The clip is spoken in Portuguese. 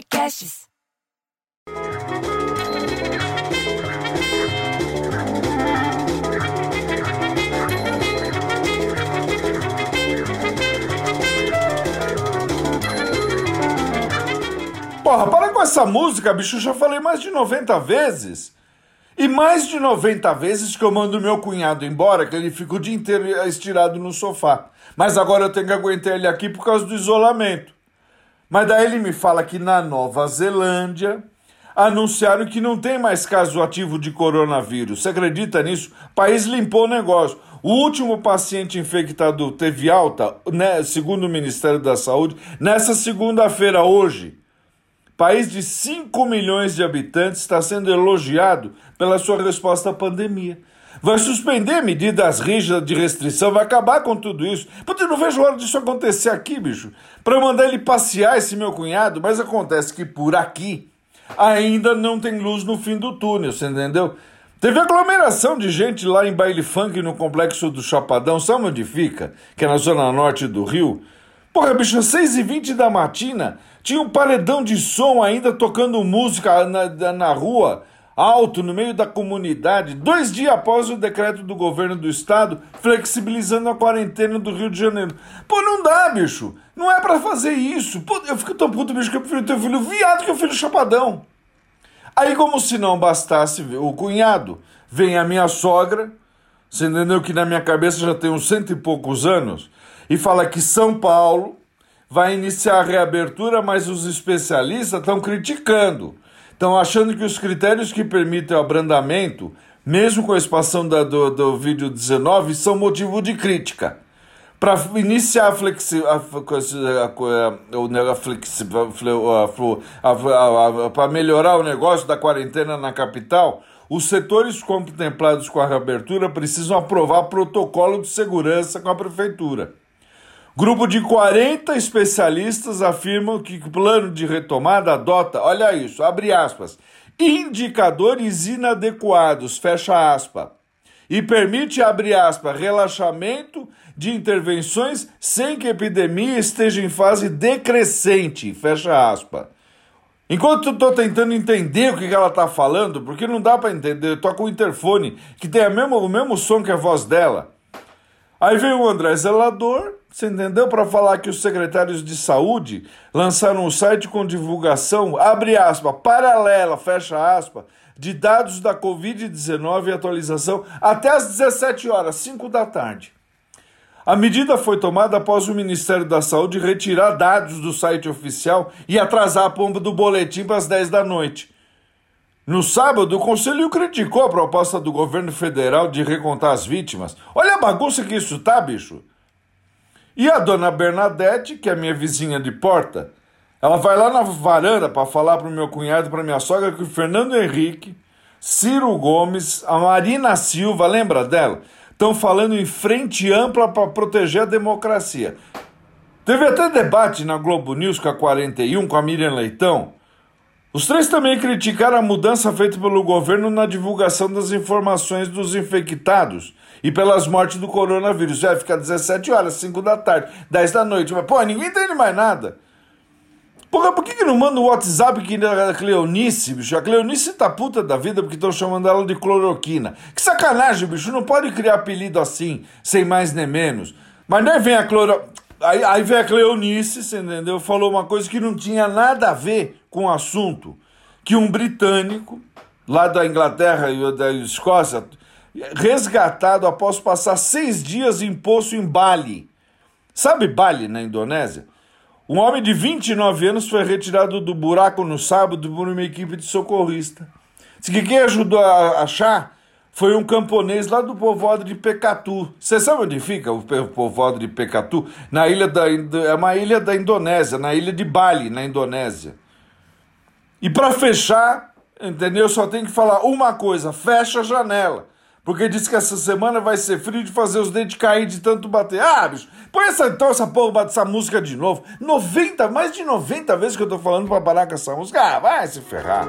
Podcasts. Porra, para com essa música, bicho. Eu já falei mais de 90 vezes. E mais de 90 vezes que eu mando meu cunhado embora, que ele fica o dia inteiro estirado no sofá. Mas agora eu tenho que aguentar ele aqui por causa do isolamento. Mas daí ele me fala que na Nova Zelândia anunciaram que não tem mais caso ativo de coronavírus. Você acredita nisso? O país limpou o negócio. O último paciente infectado teve alta, né, segundo o Ministério da Saúde, nessa segunda-feira, hoje. País de 5 milhões de habitantes está sendo elogiado pela sua resposta à pandemia. Vai suspender medidas rígidas de restrição, vai acabar com tudo isso. Puta, eu não vejo hora disso acontecer aqui, bicho. Para mandar ele passear, esse meu cunhado, mas acontece que por aqui ainda não tem luz no fim do túnel, você entendeu? Teve aglomeração de gente lá em baile funk no complexo do Chapadão, sabe onde fica? Que é na zona norte do Rio. Porra, bicho, às 6h20 da matina, tinha um paredão de som ainda tocando música na, na rua, alto, no meio da comunidade, dois dias após o decreto do governo do estado flexibilizando a quarentena do Rio de Janeiro. Pô, não dá, bicho. Não é para fazer isso. Pô, eu fico tão puto, bicho, que eu prefiro ter filho viado que o filho chapadão. Aí, como se não bastasse o cunhado, vem a minha sogra, você entendeu que na minha cabeça já tem uns cento e poucos anos, e fala que São Paulo vai iniciar a reabertura, mas os especialistas estão criticando. Estão achando que os critérios que permitem o abrandamento, mesmo com a expansão da, do, do vídeo 19, são motivo de crítica. Para iniciar a flexi, para melhorar o negócio da quarentena na capital, os setores contemplados com a reabertura precisam aprovar protocolo de segurança com a prefeitura. Grupo de 40 especialistas afirmam que o plano de retomada adota, olha isso, abre aspas, indicadores inadequados, fecha aspas, e permite, abre aspas, relaxamento de intervenções sem que a epidemia esteja em fase decrescente, fecha aspas. Enquanto eu estou tentando entender o que ela está falando, porque não dá para entender, eu toco o interfone, que tem a mesmo, o mesmo som que a voz dela. Aí vem o André Zelador, você entendeu? Para falar que os secretários de saúde lançaram um site com divulgação, abre aspas, paralela, fecha aspas, de dados da Covid-19 e atualização até às 17 horas, 5 da tarde. A medida foi tomada após o Ministério da Saúde retirar dados do site oficial e atrasar a pomba do boletim para as 10 da noite. No sábado, o Conselho criticou a proposta do governo federal de recontar as vítimas. Olha a bagunça que isso tá, bicho. E a dona Bernadette, que é minha vizinha de porta, ela vai lá na varanda para falar para o meu cunhado e para minha sogra que o Fernando Henrique, Ciro Gomes, a Marina Silva, lembra dela? Estão falando em frente ampla para proteger a democracia. Teve até debate na Globo News com a 41, com a Miriam Leitão, os três também criticaram a mudança feita pelo governo na divulgação das informações dos infectados e pelas mortes do coronavírus. Já fica 17 horas, 5 da tarde, 10 da noite. Mas, pô, ninguém entende mais nada. Porra, por que, que não manda o WhatsApp que a Cleonice, bicho? A Cleonice tá puta da vida porque estão chamando ela de cloroquina. Que sacanagem, bicho. Não pode criar apelido assim, sem mais nem menos. Mas nem vem a cloro... Aí, aí vem a Cleonice, você entendeu? Falou uma coisa que não tinha nada a ver com o assunto. Que um britânico, lá da Inglaterra e da Escócia, resgatado após passar seis dias em poço em Bali. Sabe Bali, na Indonésia? Um homem de 29 anos foi retirado do buraco no sábado por uma equipe de socorrista. Diz que quem ajudou a achar foi um camponês lá do povoado de Pecatu. Você sabe onde fica o povoado de Pecatu? Na ilha da é uma ilha da Indonésia, na ilha de Bali, na Indonésia. E para fechar, entendeu? Só tem que falar uma coisa: fecha a janela. Porque diz que essa semana vai ser frio de fazer os dentes cair de tanto bater. Ah, bicho, põe essa, então essa porra dessa música de novo. 90, mais de 90 vezes que eu tô falando pra parar com essa música. Ah, vai se ferrar.